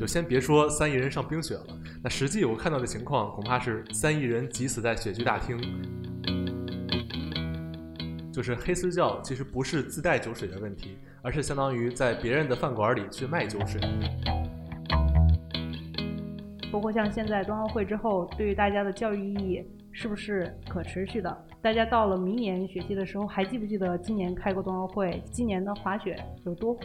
就先别说三亿人上冰雪了，那实际我看到的情况，恐怕是三亿人挤死在雪具大厅。就是黑私教其实不是自带酒水的问题，而是相当于在别人的饭馆里去卖酒水。包括像现在冬奥会之后，对于大家的教育意义是不是可持续的？大家到了明年雪季的时候，还记不记得今年开过冬奥会？今年的滑雪有多火？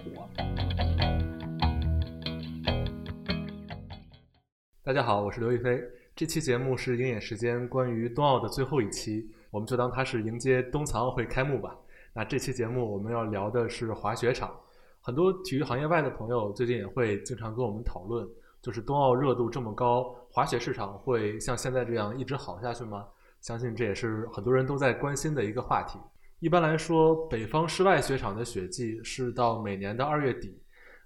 大家好，我是刘亦菲。这期节目是鹰眼时间关于冬奥的最后一期，我们就当它是迎接冬残奥会开幕吧。那这期节目我们要聊的是滑雪场，很多体育行业外的朋友最近也会经常跟我们讨论。就是冬奥热度这么高，滑雪市场会像现在这样一直好下去吗？相信这也是很多人都在关心的一个话题。一般来说，北方室外雪场的雪季是到每年的二月底，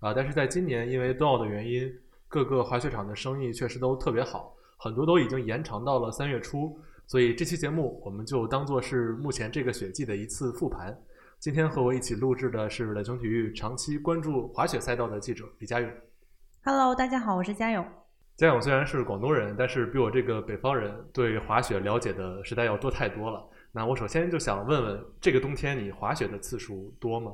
啊，但是在今年因为冬奥的原因，各个滑雪场的生意确实都特别好，很多都已经延长到了三月初。所以这期节目我们就当做是目前这个雪季的一次复盘。今天和我一起录制的是冷雄体育长期关注滑雪赛道的记者李佳勇。Hello，大家好，我是佳勇。佳勇虽然是广东人，但是比我这个北方人对滑雪了解的实在要多太多了。那我首先就想问问，这个冬天你滑雪的次数多吗？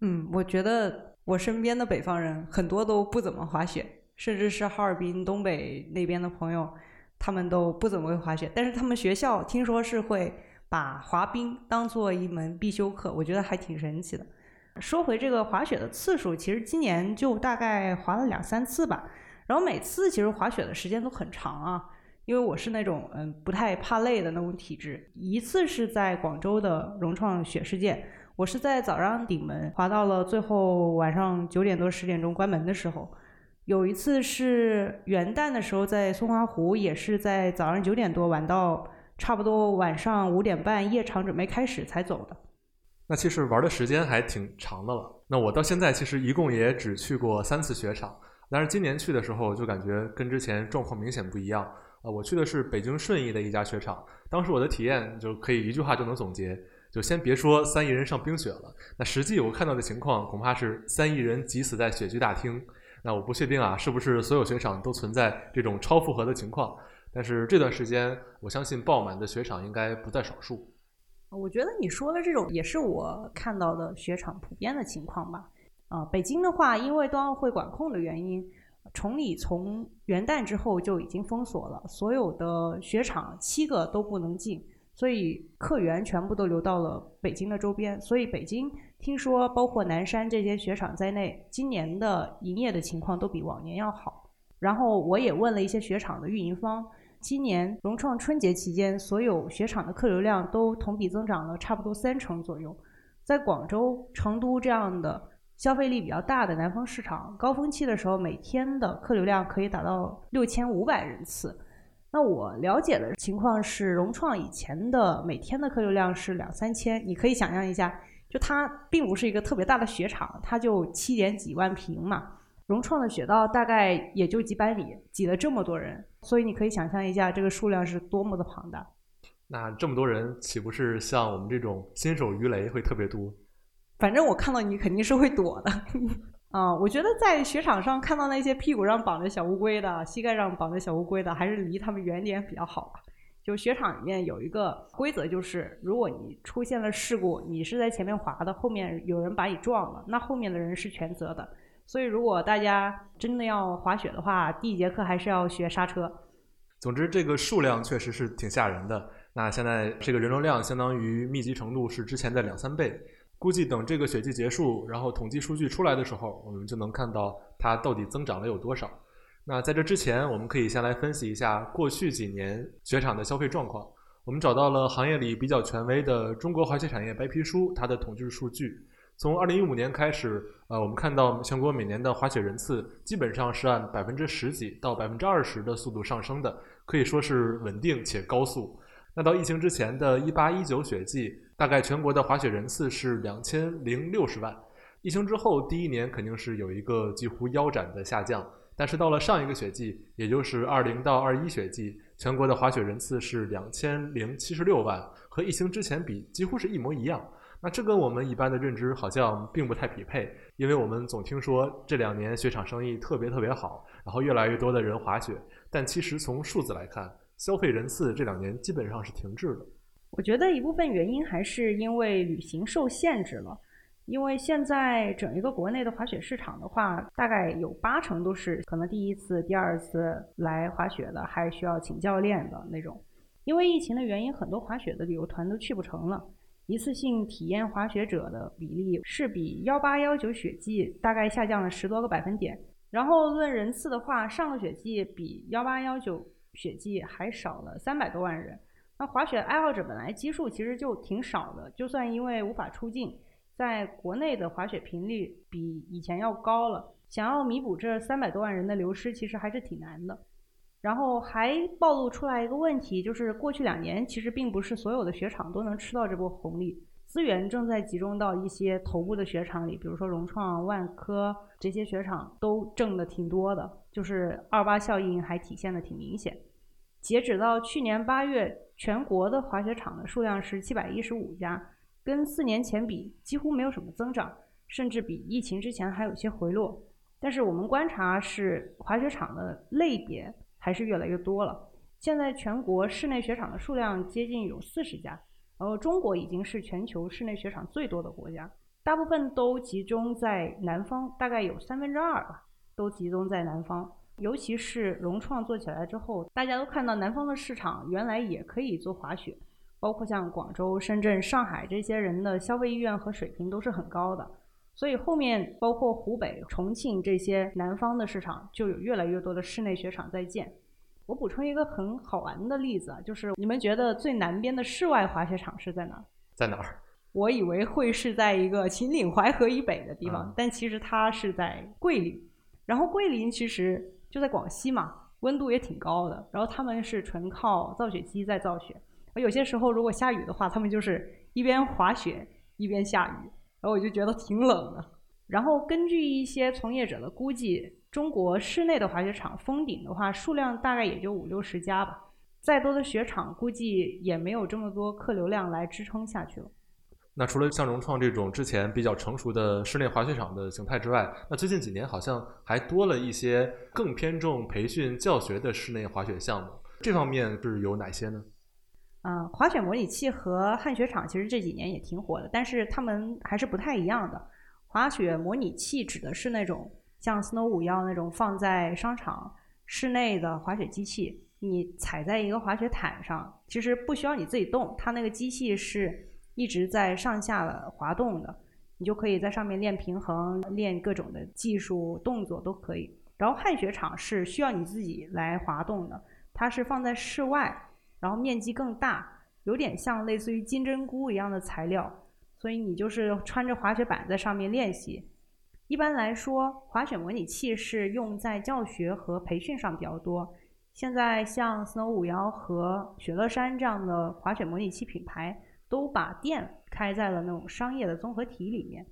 嗯，我觉得我身边的北方人很多都不怎么滑雪，甚至是哈尔滨、东北那边的朋友，他们都不怎么会滑雪。但是他们学校听说是会把滑冰当做一门必修课，我觉得还挺神奇的。说回这个滑雪的次数，其实今年就大概滑了两三次吧。然后每次其实滑雪的时间都很长啊，因为我是那种嗯不太怕累的那种体质。一次是在广州的融创雪世界，我是在早上顶门滑到了最后晚上九点多十点钟关门的时候。有一次是元旦的时候在松花湖，也是在早上九点多玩到差不多晚上五点半夜场准备开始才走的。那其实玩的时间还挺长的了。那我到现在其实一共也只去过三次雪场，但是今年去的时候就感觉跟之前状况明显不一样。呃，我去的是北京顺义的一家雪场，当时我的体验就可以一句话就能总结，就先别说三亿人上冰雪了，那实际我看到的情况恐怕是三亿人挤死在雪具大厅。那我不确定啊，是不是所有雪场都存在这种超负荷的情况？但是这段时间，我相信爆满的雪场应该不在少数。我觉得你说的这种也是我看到的雪场普遍的情况吧。啊，北京的话，因为冬奥会管控的原因，崇礼从元旦之后就已经封锁了，所有的雪场七个都不能进，所以客源全部都流到了北京的周边。所以北京听说，包括南山这些雪场在内，今年的营业的情况都比往年要好。然后我也问了一些雪场的运营方。今年融创春节期间，所有雪场的客流量都同比增长了差不多三成左右。在广州、成都这样的消费力比较大的南方市场，高峰期的时候，每天的客流量可以达到六千五百人次。那我了解的情况是，融创以前的每天的客流量是两三千。你可以想象一下，就它并不是一个特别大的雪场，它就七点几万平嘛。融创的雪道大概也就几百米，挤了这么多人，所以你可以想象一下这个数量是多么的庞大。那这么多人，岂不是像我们这种新手鱼雷会特别多？反正我看到你肯定是会躲的。啊，我觉得在雪场上看到那些屁股上绑着小乌龟的、膝盖上绑着小乌龟的，还是离他们远点比较好吧。就雪场里面有一个规则，就是如果你出现了事故，你是在前面滑的，后面有人把你撞了，那后面的人是全责的。所以，如果大家真的要滑雪的话，第一节课还是要学刹车。总之，这个数量确实是挺吓人的。那现在这个人流量相当于密集程度是之前的两三倍。估计等这个雪季结束，然后统计数据出来的时候，我们就能看到它到底增长了有多少。那在这之前，我们可以先来分析一下过去几年雪场的消费状况。我们找到了行业里比较权威的《中国滑雪产业白皮书》，它的统计数据。从二零一五年开始，呃，我们看到全国每年的滑雪人次基本上是按百分之十几到百分之二十的速度上升的，可以说是稳定且高速。那到疫情之前的一八一九雪季，大概全国的滑雪人次是两千零六十万。疫情之后第一年肯定是有一个几乎腰斩的下降，但是到了上一个雪季，也就是二零到二一雪季，全国的滑雪人次是两千零七十六万，和疫情之前比几乎是一模一样。那这跟我们一般的认知好像并不太匹配，因为我们总听说这两年雪场生意特别特别好，然后越来越多的人滑雪，但其实从数字来看，消费人次这两年基本上是停滞的。我觉得一部分原因还是因为旅行受限制了，因为现在整一个国内的滑雪市场的话，大概有八成都是可能第一次、第二次来滑雪的，还需要请教练的那种。因为疫情的原因，很多滑雪的旅游团都去不成了，一次性体验滑雪者的比例是比幺八幺九雪季大概下降了十多个百分点。然后论人次的话，上个雪季比幺八幺九雪季还少了三百多万人。那滑雪爱好者本来基数其实就挺少的，就算因为无法出境，在国内的滑雪频率比以前要高了，想要弥补这三百多万人的流失，其实还是挺难的。然后还暴露出来一个问题，就是过去两年其实并不是所有的雪场都能吃到这波红利，资源正在集中到一些头部的雪场里，比如说融创、万科这些雪场都挣的挺多的，就是二八效应还体现的挺明显。截止到去年八月，全国的滑雪场的数量是七百一十五家，跟四年前比几乎没有什么增长，甚至比疫情之前还有些回落。但是我们观察是滑雪场的类别。还是越来越多了。现在全国室内雪场的数量接近有四十家，然后中国已经是全球室内雪场最多的国家，大部分都集中在南方，大概有三分之二吧，都集中在南方。尤其是融创做起来之后，大家都看到南方的市场原来也可以做滑雪，包括像广州、深圳、上海这些人的消费意愿和水平都是很高的，所以后面包括湖北、重庆这些南方的市场就有越来越多的室内雪场在建。我补充一个很好玩的例子啊，就是你们觉得最南边的室外滑雪场是在哪儿？在哪儿？我以为会是在一个秦岭淮河以北的地方，但其实它是在桂林。然后桂林其实就在广西嘛，温度也挺高的。然后他们是纯靠造雪机在造雪。而有些时候如果下雨的话，他们就是一边滑雪一边下雨，然后我就觉得挺冷的。然后根据一些从业者的估计。中国室内的滑雪场封顶的话，数量大概也就五六十家吧。再多的雪场，估计也没有这么多客流量来支撑下去了。那除了像融创这种之前比较成熟的室内滑雪场的形态之外，那最近几年好像还多了一些更偏重培训教学的室内滑雪项目。这方面是有哪些呢？嗯，滑雪模拟器和旱雪场其实这几年也挺火的，但是它们还是不太一样的。滑雪模拟器指的是那种。像 Snow 五幺那种放在商场室内的滑雪机器，你踩在一个滑雪毯上，其实不需要你自己动，它那个机器是一直在上下的滑动的，你就可以在上面练平衡、练各种的技术动作都可以。然后旱雪场是需要你自己来滑动的，它是放在室外，然后面积更大，有点像类似于金针菇一样的材料，所以你就是穿着滑雪板在上面练习。一般来说，滑雪模拟器是用在教学和培训上比较多。现在像 Snow 五幺和雪乐山这样的滑雪模拟器品牌，都把店开在了那种商业的综合体里面。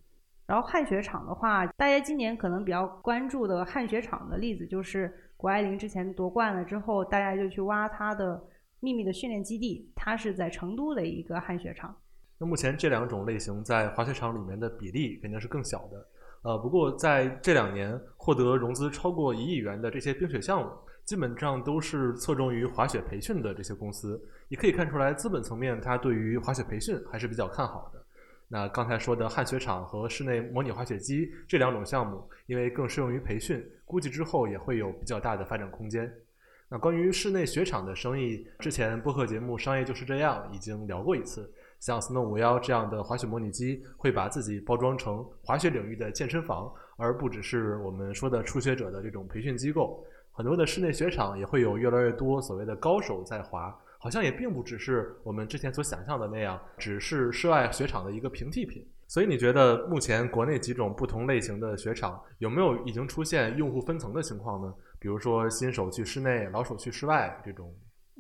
然后旱雪场的话，大家今年可能比较关注的旱雪场的例子，就是谷爱凌之前夺冠了之后，大家就去挖她的秘密的训练基地，它是在成都的一个旱雪场。那目前这两种类型在滑雪场里面的比例肯定是更小的。呃，不过在这两年获得融资超过一亿元的这些冰雪项目，基本上都是侧重于滑雪培训的这些公司。也可以看出来，资本层面它对于滑雪培训还是比较看好的。那刚才说的旱雪场和室内模拟滑雪机这两种项目，因为更适用于培训，估计之后也会有比较大的发展空间。那关于室内雪场的生意，之前播客节目《商业就是这样》已经聊过一次。像 Snow 五幺这样的滑雪模拟机，会把自己包装成滑雪领域的健身房，而不只是我们说的初学者的这种培训机构。很多的室内雪场也会有越来越多所谓的高手在滑，好像也并不只是我们之前所想象的那样，只是室外雪场的一个平替品。所以你觉得目前国内几种不同类型的雪场有没有已经出现用户分层的情况呢？比如说新手去室内，老手去室外这种。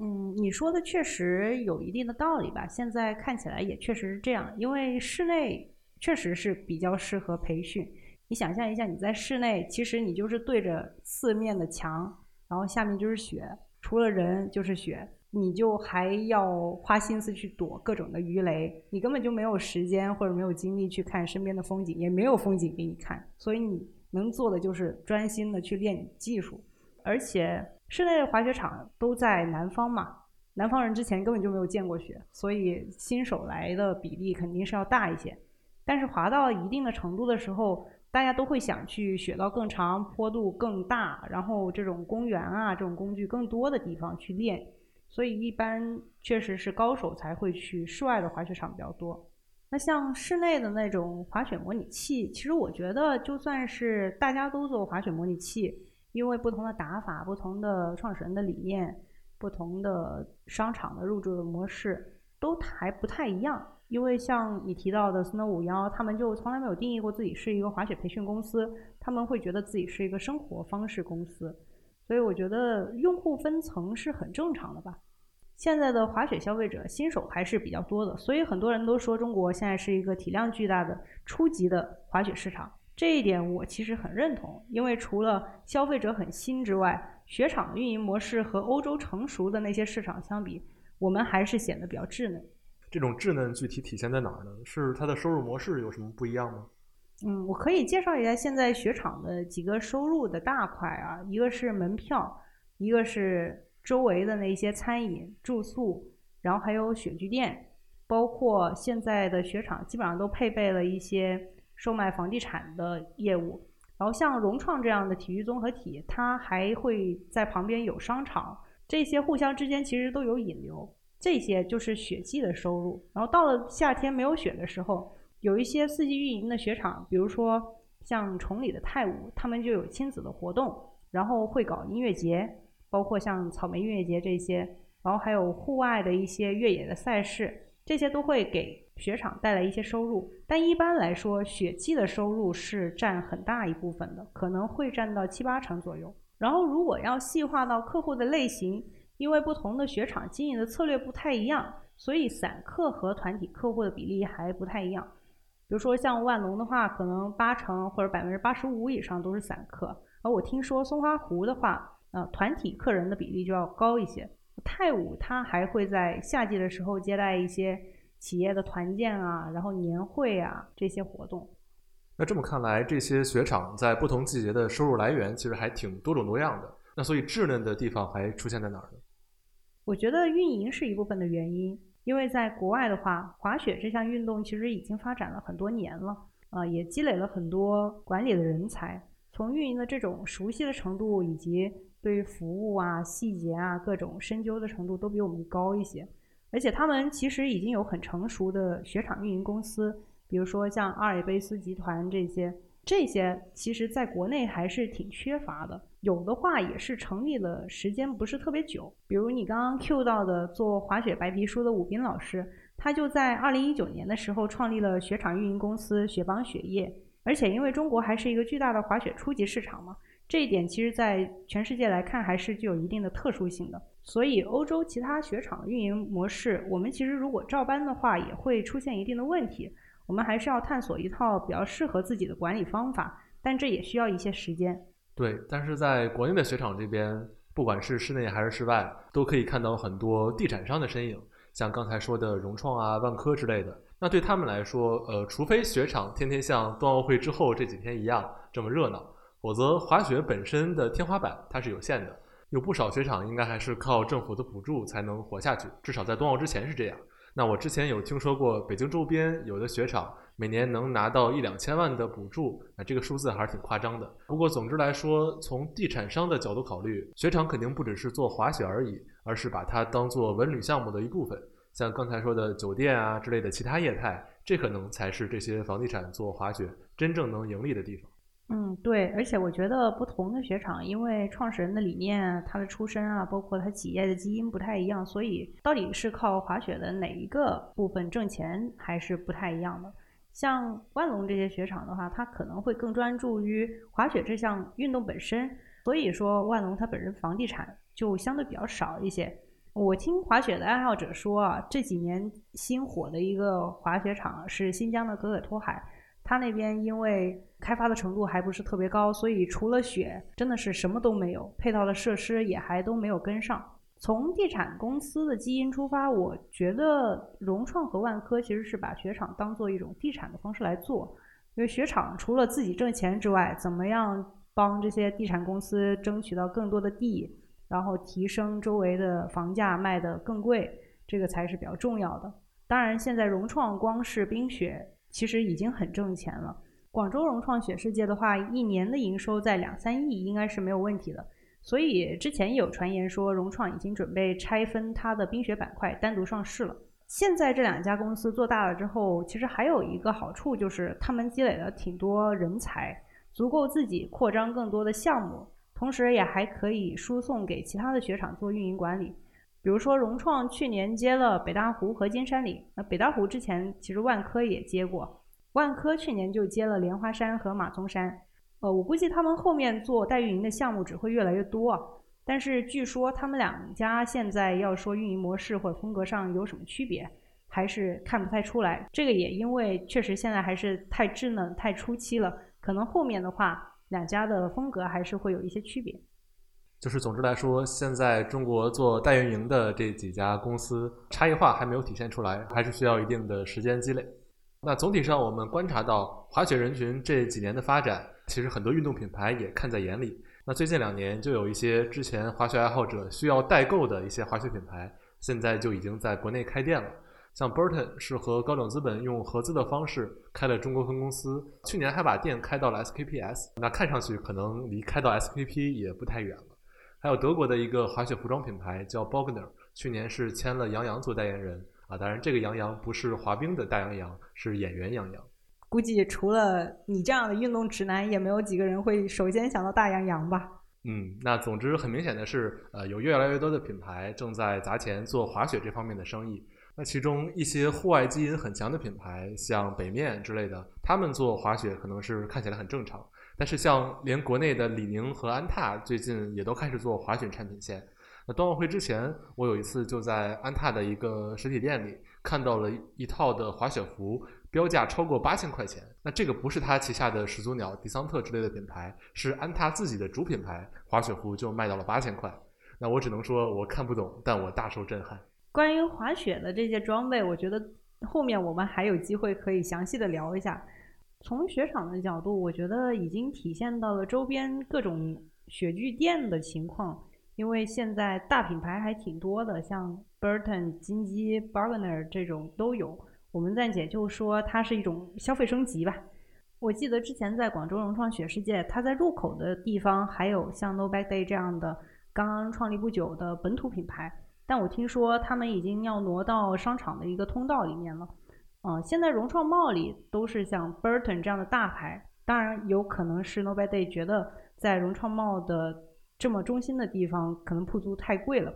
嗯，你说的确实有一定的道理吧？现在看起来也确实是这样，因为室内确实是比较适合培训。你想象一下，你在室内，其实你就是对着四面的墙，然后下面就是雪，除了人就是雪。你就还要花心思去躲各种的鱼雷，你根本就没有时间或者没有精力去看身边的风景，也没有风景给你看，所以你能做的就是专心的去练技术。而且室内的滑雪场都在南方嘛，南方人之前根本就没有见过雪，所以新手来的比例肯定是要大一些。但是滑到一定的程度的时候，大家都会想去雪道更长、坡度更大，然后这种公园啊、这种工具更多的地方去练。所以一般确实是高手才会去室外的滑雪场比较多。那像室内的那种滑雪模拟器，其实我觉得就算是大家都做滑雪模拟器，因为不同的打法、不同的创始人的理念、不同的商场的入驻的模式，都还不太一样。因为像你提到的 Snow 五幺，他们就从来没有定义过自己是一个滑雪培训公司，他们会觉得自己是一个生活方式公司，所以我觉得用户分层是很正常的吧。现在的滑雪消费者新手还是比较多的，所以很多人都说中国现在是一个体量巨大的初级的滑雪市场，这一点我其实很认同。因为除了消费者很新之外，雪场运营模式和欧洲成熟的那些市场相比，我们还是显得比较稚嫩。这种稚嫩具体体现在哪儿呢？是它的收入模式有什么不一样吗？嗯，我可以介绍一下现在雪场的几个收入的大块啊，一个是门票，一个是周围的那些餐饮、住宿，然后还有雪具店，包括现在的雪场基本上都配备了一些售卖房地产的业务。然后像融创这样的体育综合体，它还会在旁边有商场，这些互相之间其实都有引流。这些就是雪季的收入，然后到了夏天没有雪的时候，有一些四季运营的雪场，比如说像崇礼的泰武，他们就有亲子的活动，然后会搞音乐节，包括像草莓音乐节这些，然后还有户外的一些越野的赛事，这些都会给雪场带来一些收入。但一般来说，雪季的收入是占很大一部分的，可能会占到七八成左右。然后如果要细化到客户的类型，因为不同的雪场经营的策略不太一样，所以散客和团体客户的比例还不太一样。比如说像万隆的话，可能八成或者百分之八十五以上都是散客，而我听说松花湖的话，呃，团体客人的比例就要高一些。泰武它还会在夏季的时候接待一些企业的团建啊，然后年会啊这些活动。那这么看来，这些雪场在不同季节的收入来源其实还挺多种多样的。那所以稚嫩的地方还出现在哪儿呢？我觉得运营是一部分的原因，因为在国外的话，滑雪这项运动其实已经发展了很多年了，啊，也积累了很多管理的人才，从运营的这种熟悉的程度，以及对于服务啊、细节啊各种深究的程度，都比我们高一些。而且他们其实已经有很成熟的雪场运营公司，比如说像阿尔卑斯集团这些。这些其实在国内还是挺缺乏的，有的话也是成立了时间不是特别久。比如你刚刚 Q 到的做滑雪白皮书的武斌老师，他就在二零一九年的时候创立了雪场运营公司雪邦雪业。而且因为中国还是一个巨大的滑雪初级市场嘛，这一点其实在全世界来看还是具有一定的特殊性的。所以欧洲其他雪场运营模式，我们其实如果照搬的话，也会出现一定的问题。我们还是要探索一套比较适合自己的管理方法，但这也需要一些时间。对，但是在国内的雪场这边，不管是室内还是室外，都可以看到很多地产商的身影，像刚才说的融创啊、万科之类的。那对他们来说，呃，除非雪场天天像冬奥会之后这几天一样这么热闹，否则滑雪本身的天花板它是有限的。有不少雪场应该还是靠政府的补助才能活下去，至少在冬奥之前是这样。那我之前有听说过，北京周边有的雪场每年能拿到一两千万的补助，那这个数字还是挺夸张的。不过总之来说，从地产商的角度考虑，雪场肯定不只是做滑雪而已，而是把它当做文旅项目的一部分。像刚才说的酒店啊之类的其他业态，这可能才是这些房地产做滑雪真正能盈利的地方。嗯，对，而且我觉得不同的雪场，因为创始人的理念、他的出身啊，包括他企业的基因不太一样，所以到底是靠滑雪的哪一个部分挣钱，还是不太一样的。像万隆这些雪场的话，它可能会更专注于滑雪这项运动本身，所以说万隆它本身房地产就相对比较少一些。我听滑雪的爱好者说啊，这几年新火的一个滑雪场是新疆的可可托海。他那边因为开发的程度还不是特别高，所以除了雪，真的是什么都没有，配套的设施也还都没有跟上。从地产公司的基因出发，我觉得融创和万科其实是把雪场当做一种地产的方式来做。因为雪场除了自己挣钱之外，怎么样帮这些地产公司争取到更多的地，然后提升周围的房价卖得更贵，这个才是比较重要的。当然，现在融创光是冰雪其实已经很挣钱了。广州融创雪世界的话，一年的营收在两三亿应该是没有问题的。所以之前有传言说，融创已经准备拆分它的冰雪板块，单独上市了。现在这两家公司做大了之后，其实还有一个好处就是，他们积累了挺多人才，足够自己扩张更多的项目，同时也还可以输送给其他的雪场做运营管理。比如说，融创去年接了北大湖和金山岭，那北大湖之前其实万科也接过，万科去年就接了莲花山和马鬃山。呃，我估计他们后面做代运营的项目只会越来越多，但是据说他们两家现在要说运营模式或者风格上有什么区别，还是看不太出来。这个也因为确实现在还是太稚嫩、太初期了，可能后面的话两家的风格还是会有一些区别。就是总之来说，现在中国做代运营的这几家公司差异化还没有体现出来，还是需要一定的时间积累。那总体上我们观察到滑雪人群这几年的发展。其实很多运动品牌也看在眼里。那最近两年就有一些之前滑雪爱好者需要代购的一些滑雪品牌，现在就已经在国内开店了。像 Burton 是和高瓴资本用合资的方式开了中国分公司，去年还把店开到了 SKPS。那看上去可能离开到 SKP 也不太远了。还有德国的一个滑雪服装品牌叫 Bogner，去年是签了杨洋做代言人啊。当然这个杨洋不是滑冰的大杨洋，是演员杨洋。估计除了你这样的运动直男，也没有几个人会首先想到大杨洋吧。嗯，那总之很明显的是，呃，有越来越多的品牌正在砸钱做滑雪这方面的生意。那其中一些户外基因很强的品牌，像北面之类的，他们做滑雪可能是看起来很正常。但是像连国内的李宁和安踏最近也都开始做滑雪产品线。那冬奥会之前，我有一次就在安踏的一个实体店里看到了一套的滑雪服。标价超过八千块钱，那这个不是他旗下的始祖鸟、迪桑特之类的品牌，是安踏自己的主品牌滑雪服就卖到了八千块。那我只能说我看不懂，但我大受震撼。关于滑雪的这些装备，我觉得后面我们还有机会可以详细的聊一下。从雪场的角度，我觉得已经体现到了周边各种雪具店的情况，因为现在大品牌还挺多的，像 Burton、金鸡、Bargainer 这种都有。我们暂且就说它是一种消费升级吧。我记得之前在广州融创雪世界，它在入口的地方还有像 No Back Day 这样的刚刚创立不久的本土品牌，但我听说他们已经要挪到商场的一个通道里面了。嗯，现在融创茂里都是像 Burton 这样的大牌，当然有可能是 Nobody 觉得在融创茂的这么中心的地方可能铺租太贵了。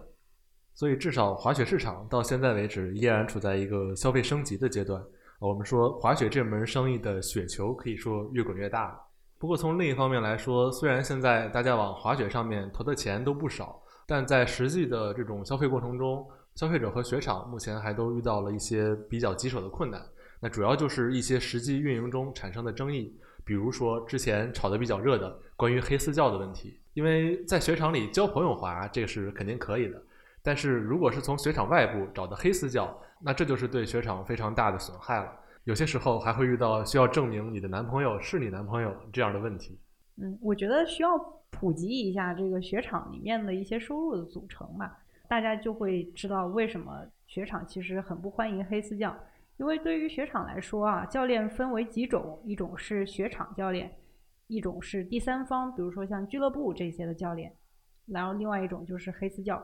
所以，至少滑雪市场到现在为止依然处在一个消费升级的阶段。我们说，滑雪这门生意的雪球可以说越滚越大。不过，从另一方面来说，虽然现在大家往滑雪上面投的钱都不少，但在实际的这种消费过程中，消费者和雪场目前还都遇到了一些比较棘手的困难。那主要就是一些实际运营中产生的争议，比如说之前炒得比较热的关于黑私教的问题。因为在雪场里交朋友滑，这是肯定可以的。但是如果是从雪场外部找的黑私教，那这就是对雪场非常大的损害了。有些时候还会遇到需要证明你的男朋友是你男朋友这样的问题。嗯，我觉得需要普及一下这个雪场里面的一些收入的组成吧，大家就会知道为什么雪场其实很不欢迎黑私教。因为对于雪场来说啊，教练分为几种，一种是雪场教练，一种是第三方，比如说像俱乐部这些的教练，然后另外一种就是黑私教。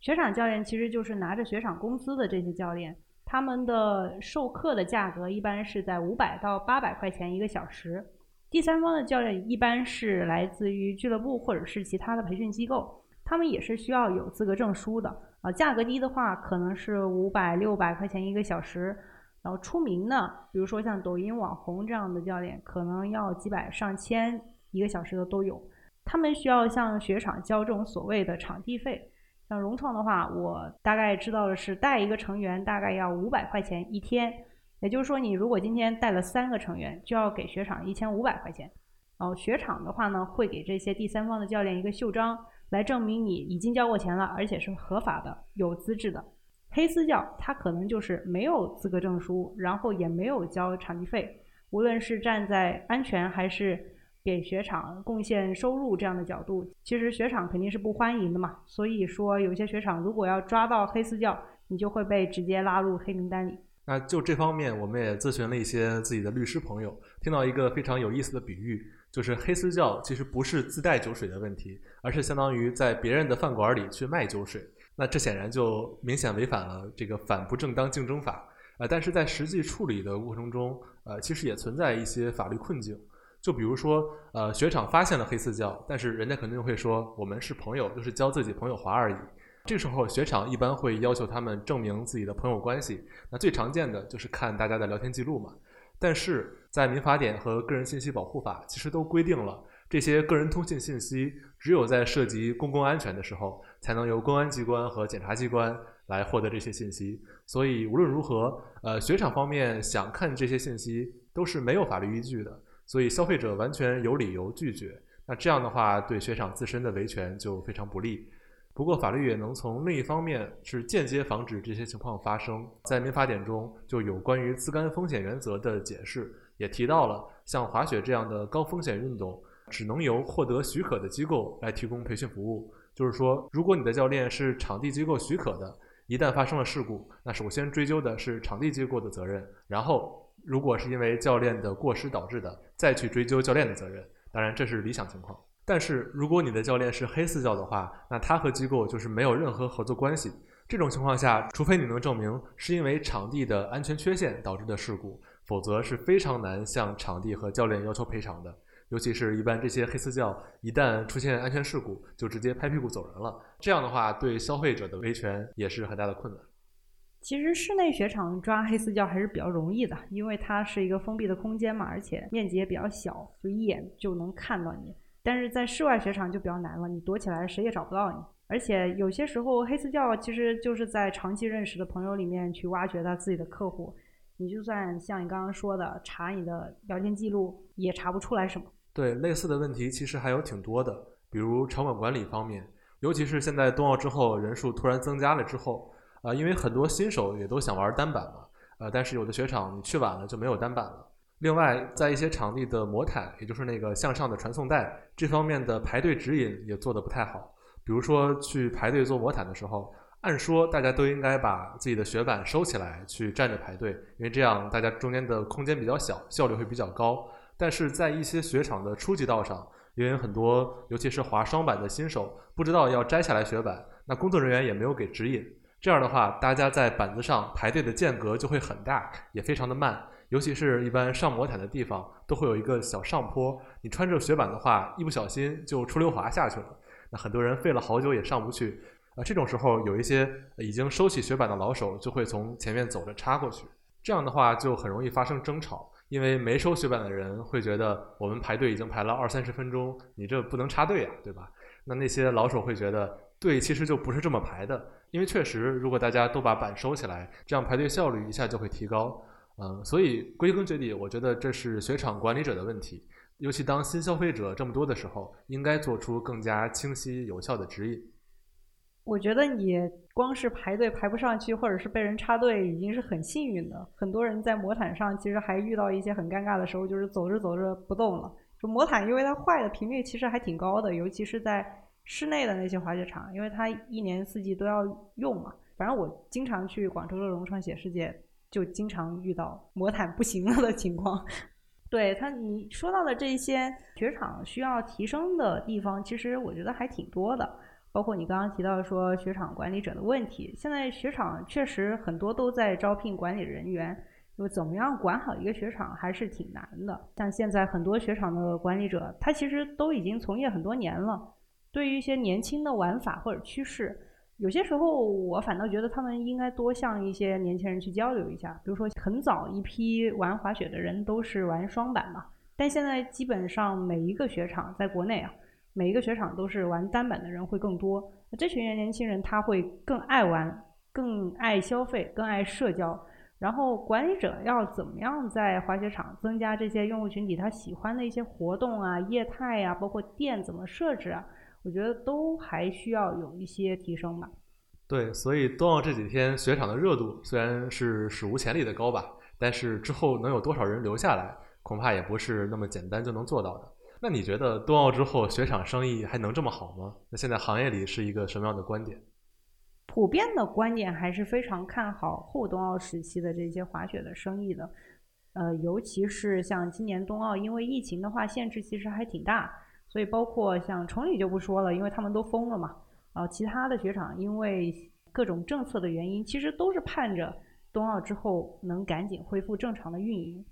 雪场教练其实就是拿着雪场工资的这些教练，他们的授课的价格一般是在五百到八百块钱一个小时。第三方的教练一般是来自于俱乐部或者是其他的培训机构，他们也是需要有资格证书的。啊，价格低的话可能是五百六百块钱一个小时，然后出名的，比如说像抖音网红这样的教练，可能要几百上千一个小时的都有。他们需要向雪场交这种所谓的场地费。像融创的话，我大概知道的是带一个成员大概要五百块钱一天，也就是说你如果今天带了三个成员，就要给雪场一千五百块钱。然后雪场的话呢，会给这些第三方的教练一个袖章，来证明你已经交过钱了，而且是合法的、有资质的。黑私教他可能就是没有资格证书，然后也没有交场地费。无论是站在安全还是给雪场贡献收入这样的角度，其实雪场肯定是不欢迎的嘛。所以说，有些雪场如果要抓到黑私教，你就会被直接拉入黑名单里。那就这方面，我们也咨询了一些自己的律师朋友，听到一个非常有意思的比喻，就是黑私教其实不是自带酒水的问题，而是相当于在别人的饭馆里去卖酒水。那这显然就明显违反了这个反不正当竞争法，呃，但是在实际处理的过程中，呃，其实也存在一些法律困境。就比如说，呃，雪场发现了黑私教，但是人家肯定会说我们是朋友，就是教自己朋友滑而已。这时候雪场一般会要求他们证明自己的朋友关系，那最常见的就是看大家的聊天记录嘛。但是在民法典和个人信息保护法其实都规定了。这些个人通信信息只有在涉及公共安全的时候，才能由公安机关和检察机关来获得这些信息。所以无论如何，呃，雪场方面想看这些信息都是没有法律依据的，所以消费者完全有理由拒绝。那这样的话，对雪场自身的维权就非常不利。不过，法律也能从另一方面是间接防止这些情况发生。在民法典中就有关于自甘风险原则的解释，也提到了像滑雪这样的高风险运动。只能由获得许可的机构来提供培训服务。就是说，如果你的教练是场地机构许可的，一旦发生了事故，那首先追究的是场地机构的责任。然后，如果是因为教练的过失导致的，再去追究教练的责任。当然，这是理想情况。但是，如果你的教练是黑私教的话，那他和机构就是没有任何合作关系。这种情况下，除非你能证明是因为场地的安全缺陷导致的事故，否则是非常难向场地和教练要求赔偿的。尤其是一般这些黑私教，一旦出现安全事故，就直接拍屁股走人了。这样的话，对消费者的维权也是很大的困难。其实室内雪场抓黑私教还是比较容易的，因为它是一个封闭的空间嘛，而且面积也比较小，就一眼就能看到你。但是在室外雪场就比较难了，你躲起来谁也找不到你。而且有些时候黑私教其实就是在长期认识的朋友里面去挖掘他自己的客户，你就算像你刚刚说的查你的聊天记录，也查不出来什么。对类似的问题，其实还有挺多的，比如场馆管理方面，尤其是现在冬奥之后人数突然增加了之后，啊，因为很多新手也都想玩单板嘛，呃，但是有的雪场你去晚了就没有单板了。另外，在一些场地的魔毯，也就是那个向上的传送带这方面的排队指引也做得不太好。比如说去排队做魔毯的时候，按说大家都应该把自己的雪板收起来去站着排队，因为这样大家中间的空间比较小，效率会比较高。但是在一些雪场的初级道上，因为很多尤其是滑双板的新手不知道要摘下来雪板，那工作人员也没有给指引。这样的话，大家在板子上排队的间隔就会很大，也非常的慢。尤其是一般上魔毯的地方都会有一个小上坡，你穿着雪板的话，一不小心就出溜滑下去了。那很多人费了好久也上不去。啊，这种时候有一些已经收起雪板的老手就会从前面走着插过去，这样的话就很容易发生争吵。因为没收雪板的人会觉得我们排队已经排了二三十分钟，你这不能插队呀，对吧？那那些老手会觉得队其实就不是这么排的，因为确实如果大家都把板收起来，这样排队效率一下就会提高。嗯，所以归根结底，我觉得这是雪场管理者的问题，尤其当新消费者这么多的时候，应该做出更加清晰有效的指引。我觉得你光是排队排不上去，或者是被人插队，已经是很幸运的。很多人在魔毯上其实还遇到一些很尴尬的时候，就是走着走着不动了。就魔毯，因为它坏的频率其实还挺高的，尤其是在室内的那些滑雪场，因为它一年四季都要用嘛。反正我经常去广州的融创雪世界，就经常遇到魔毯不行了的情况。对它，你说到的这些雪场需要提升的地方，其实我觉得还挺多的。包括你刚刚提到说雪场管理者的问题，现在雪场确实很多都在招聘管理人员，就怎么样管好一个雪场还是挺难的。像现在很多雪场的管理者，他其实都已经从业很多年了，对于一些年轻的玩法或者趋势，有些时候我反倒觉得他们应该多向一些年轻人去交流一下。比如说很早一批玩滑雪的人都是玩双板嘛，但现在基本上每一个雪场在国内啊。每一个雪场都是玩单板的人会更多，那这群人年轻人他会更爱玩，更爱消费，更爱社交。然后管理者要怎么样在滑雪场增加这些用户群体他喜欢的一些活动啊、业态呀，包括店怎么设置啊？我觉得都还需要有一些提升吧。对，所以冬奥这几天雪场的热度虽然是史无前例的高吧，但是之后能有多少人留下来，恐怕也不是那么简单就能做到的。那你觉得冬奥之后雪场生意还能这么好吗？那现在行业里是一个什么样的观点？普遍的观点还是非常看好后冬奥时期的这些滑雪的生意的。呃，尤其是像今年冬奥，因为疫情的话限制其实还挺大，所以包括像崇礼就不说了，因为他们都封了嘛。然后其他的雪场因为各种政策的原因，其实都是盼着冬奥之后能赶紧恢复正常的运营。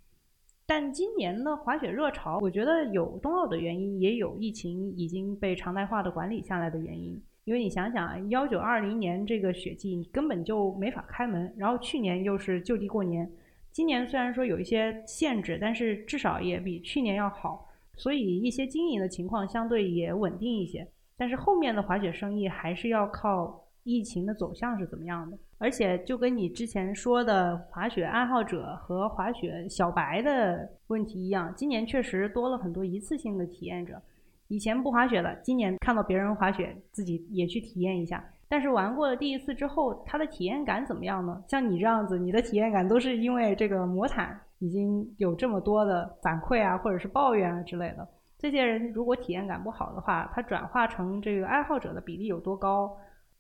但今年的滑雪热潮，我觉得有冬奥的原因，也有疫情已经被常态化的管理下来的原因。因为你想想啊，幺九二零年这个雪季你根本就没法开门，然后去年又是就地过年，今年虽然说有一些限制，但是至少也比去年要好，所以一些经营的情况相对也稳定一些。但是后面的滑雪生意还是要靠疫情的走向是怎么样的，而且就跟你之前说的滑雪爱好者和滑雪小白的问题一样，今年确实多了很多一次性的体验者。以前不滑雪的，今年看到别人滑雪，自己也去体验一下。但是玩过了第一次之后，他的体验感怎么样呢？像你这样子，你的体验感都是因为这个魔毯已经有这么多的反馈啊，或者是抱怨啊之类的。这些人如果体验感不好的话，他转化成这个爱好者的比例有多高？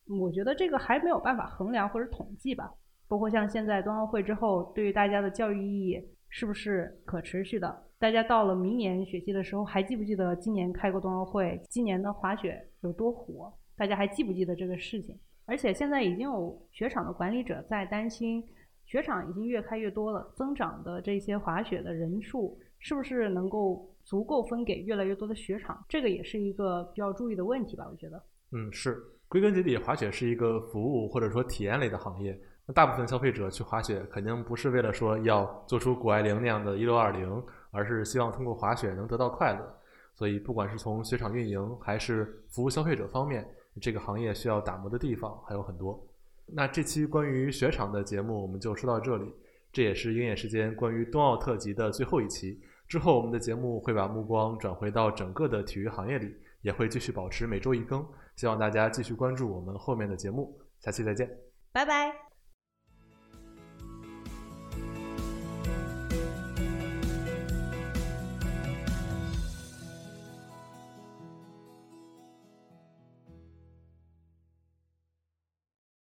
我觉得这个还没有办法衡量或者统计吧。包括像现在冬奥会之后，对于大家的教育意义是不是可持续的？大家到了明年雪季的时候，还记不记得今年开过冬奥会？今年的滑雪有多火？大家还记不记得这个事情？而且现在已经有雪场的管理者在担心，雪场已经越开越多了，增长的这些滑雪的人数是不是能够？足够分给越来越多的雪场，这个也是一个需要注意的问题吧？我觉得，嗯，是归根结底，滑雪是一个服务或者说体验类的行业。那大部分消费者去滑雪，肯定不是为了说要做出谷爱凌那样的一六二零，而是希望通过滑雪能得到快乐。所以，不管是从雪场运营还是服务消费者方面，这个行业需要打磨的地方还有很多。那这期关于雪场的节目我们就说到这里，这也是鹰眼时间关于冬奥特辑的最后一期。之后，我们的节目会把目光转回到整个的体育行业里，也会继续保持每周一更。希望大家继续关注我们后面的节目，下期再见，拜拜。